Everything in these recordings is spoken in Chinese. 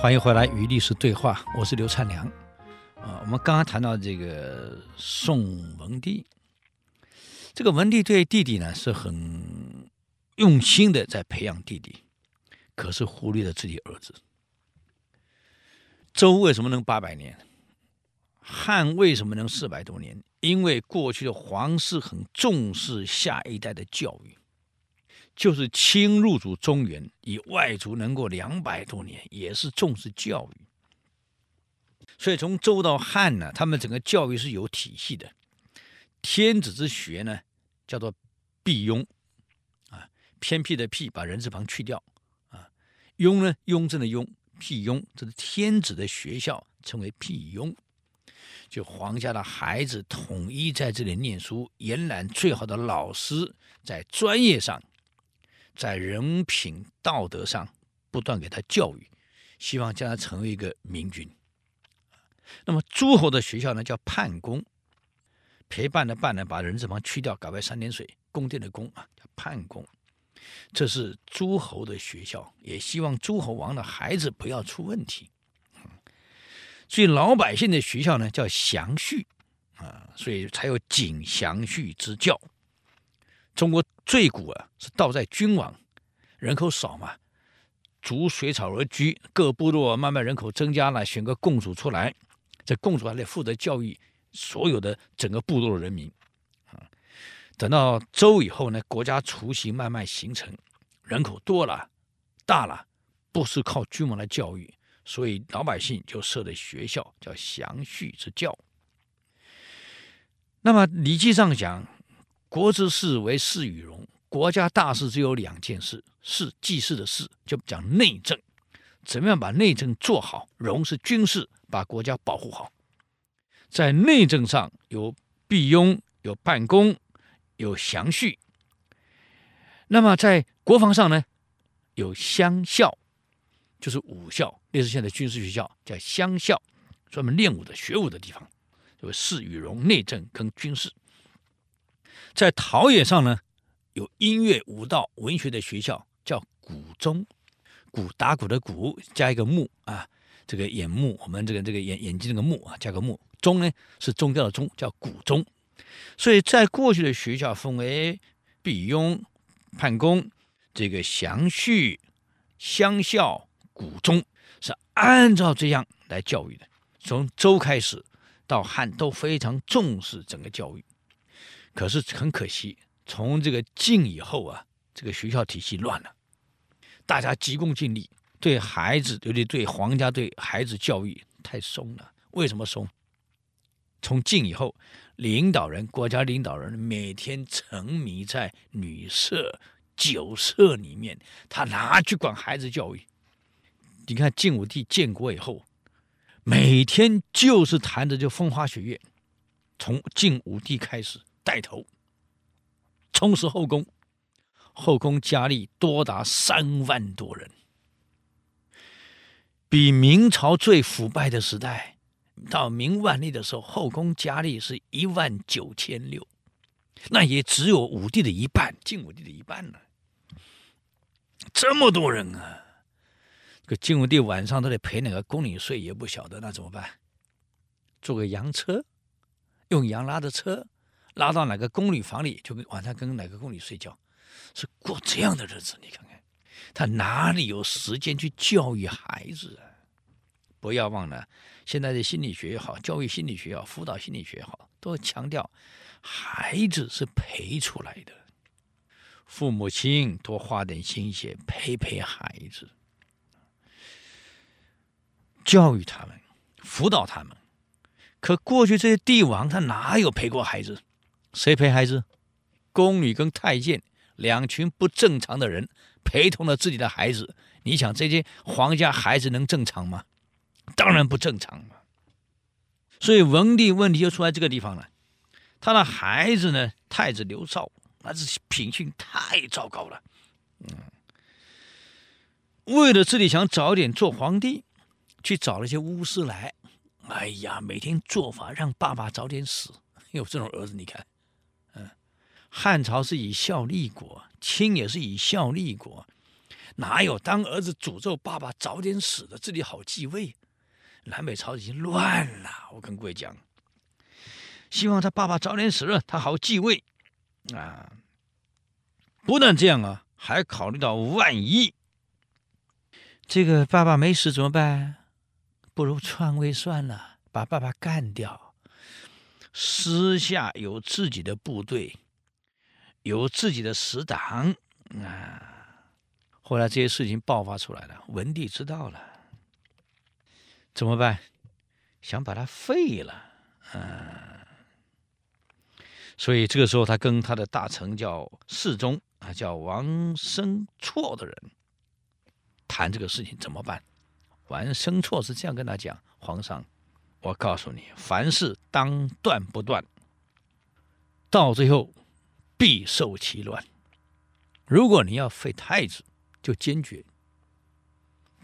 欢迎回来与历史对话，我是刘灿良。啊，我们刚刚谈到这个宋文帝，这个文帝对弟弟呢是很用心的在培养弟弟，可是忽略了自己儿子。周为什么能八百年？汉为什么能四百多年？因为过去的皇室很重视下一代的教育。就是清入主中原，以外族能够两百多年，也是重视教育。所以从周到汉呢，他们整个教育是有体系的。天子之学呢，叫做辟雍，啊，偏僻的僻，把人字旁去掉，啊，雍呢，雍正的雍，辟雍，这是天子的学校，称为辟雍。就皇家的孩子统一在这里念书，延揽最好的老师，在专业上。在人品道德上不断给他教育，希望将来成为一个明君。那么诸侯的学校呢，叫泮宫，陪伴的伴呢，把人字旁去掉，改为三点水，宫殿的宫啊，叫泮宫。这是诸侯的学校，也希望诸侯王的孩子不要出问题。所以老百姓的学校呢，叫祥序啊，所以才有谨祥序之教。中国最古啊，是道在君王，人口少嘛，逐水草而居，各部落慢慢人口增加了，选个共主出来，这共主还得负责教育所有的整个部落的人民。啊，等到周以后呢，国家雏形慢慢形成，人口多了，大了，不是靠君王来教育，所以老百姓就设的学校叫祥序之教。那么《礼记》上讲。国之事为事与荣，国家大事只有两件事：事记事的事，就讲内政，怎么样把内政做好；荣是军事，把国家保护好。在内政上有辟雍，有办公，有详叙。那么在国防上呢，有乡校，就是武校，类似现在军事学校叫乡校，专门练武的、学武的地方。有事与荣，内政跟军事。在陶冶上呢，有音乐、舞蹈、文学的学校，叫鼓中。鼓打鼓的鼓，加一个目啊，这个眼目，我们这个这个眼眼睛这个目啊，加个目。中呢是宗教的宗，叫鼓中。所以在过去的学校分为辟雍、畔宫、这个祥序、乡校、鼓中，是按照这样来教育的。从周开始到汉都非常重视整个教育。可是很可惜，从这个晋以后啊，这个学校体系乱了，大家急功近利，对孩子，尤其对皇家对孩子教育太松了。为什么松？从晋以后，领导人国家领导人每天沉迷在女色、酒色里面，他哪去管孩子教育？你看晋武帝建国以后，每天就是谈的就风花雪月，从晋武帝开始。带头充实后宫，后宫佳丽多达三万多人，比明朝最腐败的时代到明万历的时候，后宫佳丽是一万九千六，那也只有武帝的一半，晋武帝的一半呢。这么多人啊，这晋武帝晚上都得陪哪个宫女睡，也不晓得那怎么办？坐个洋车，用羊拉的车。拉到哪个宫女房里，就跟晚上跟哪个宫女睡觉，是过这样的日子。你看看，他哪里有时间去教育孩子啊？不要忘了，现在的心理学也好，教育心理学也好，辅导心理学也好，都强调孩子是陪出来的。父母亲多花点心血陪陪孩子，教育他们，辅导他们。可过去这些帝王，他哪有陪过孩子？谁陪孩子？宫女跟太监两群不正常的人陪同了自己的孩子。你想这些皇家孩子能正常吗？当然不正常嘛。所以文帝问题就出在这个地方了。他的孩子呢，太子刘绍，那是品性太糟糕了。嗯，为了自己想早点做皇帝，去找了些巫师来。哎呀，每天做法让爸爸早点死。有这种儿子，你看。汉朝是以孝立国，清也是以孝立国。哪有当儿子诅咒爸爸早点死的，自己好继位？南北朝已经乱了，我跟各位讲，希望他爸爸早点死了，他好继位啊！不但这样啊，还考虑到万一这个爸爸没死怎么办？不如篡位算了，把爸爸干掉，私下有自己的部队，有自己的死党啊！后来这些事情爆发出来了，文帝知道了。怎么办？想把他废了，嗯，所以这个时候他跟他的大臣叫侍中啊，叫王生错的人谈这个事情怎么办？王生错是这样跟他讲：皇上，我告诉你，凡事当断不断，到最后必受其乱。如果你要废太子，就坚决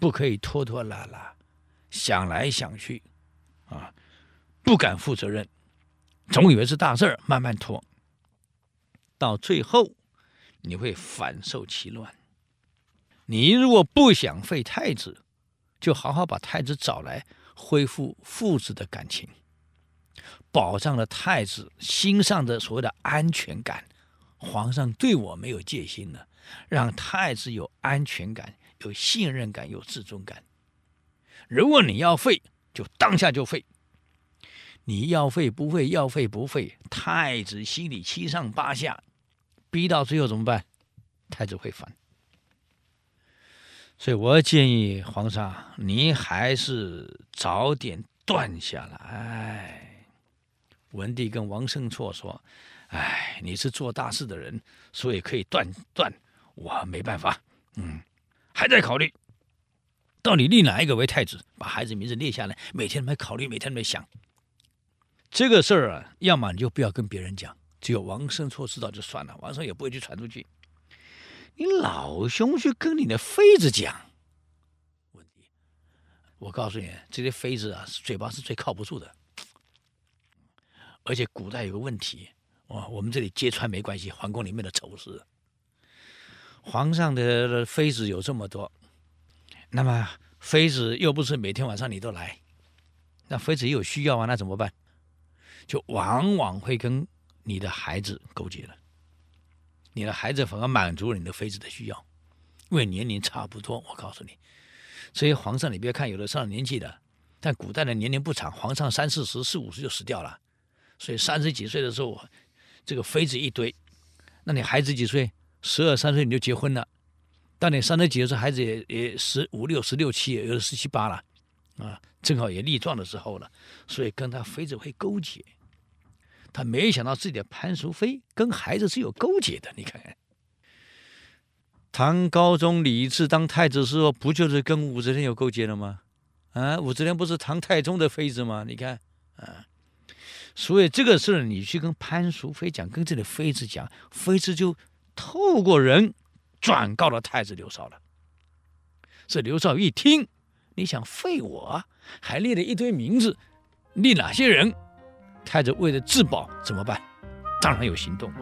不可以拖拖拉拉。想来想去，啊，不敢负责任，总以为是大事儿，慢慢拖，到最后你会反受其乱。你如果不想废太子，就好好把太子找来，恢复父子的感情，保障了太子心上的所谓的安全感。皇上对我没有戒心了，让太子有安全感、有信任感、有自尊感。如果你要废，就当下就废。你要废不废，要废不废，太子心里七上八下，逼到最后怎么办？太子会烦。所以我建议皇上，你还是早点断下来。文帝跟王生错说：“哎，你是做大事的人，所以可以断断，我没办法。嗯，还在考虑。”到底立哪一个为太子？把孩子名字列下来，每天来考虑，每天来想这个事儿啊。要么你就不要跟别人讲，只有王生错知道就算了，王生也不会去传出去。你老兄去跟你的妃子讲，问题，我告诉你，这些妃子啊，嘴巴是最靠不住的。而且古代有个问题，哇，我们这里揭穿没关系，皇宫里面的丑事，皇上的妃子有这么多。那么妃子又不是每天晚上你都来，那妃子也有需要啊，那怎么办？就往往会跟你的孩子勾结了，你的孩子反而满足了你的妃子的需要，因为年龄差不多。我告诉你，所以皇上你别看有的上了年纪的，但古代的年龄不长，皇上三四十、四五十就死掉了，所以三十几岁的时候，这个妃子一堆，那你孩子几岁？十二三岁你就结婚了。当你三十几岁，孩子也也十五六、十六七，有的十七八了，啊，正好也立壮的时候了，所以跟他妃子会勾结。他没想到自己的潘淑妃跟孩子是有勾结的。你看看，唐高宗李治当太子的时候，不就是跟武则天有勾结了吗？啊，武则天不是唐太宗的妃子吗？你看，啊，所以这个事儿你去跟潘淑妃讲，跟这个妃子讲，妃子就透过人。转告了太子刘绍了。这刘绍一听，你想废我，还列了一堆名字，立哪些人？太子为了自保怎么办？当然有行动。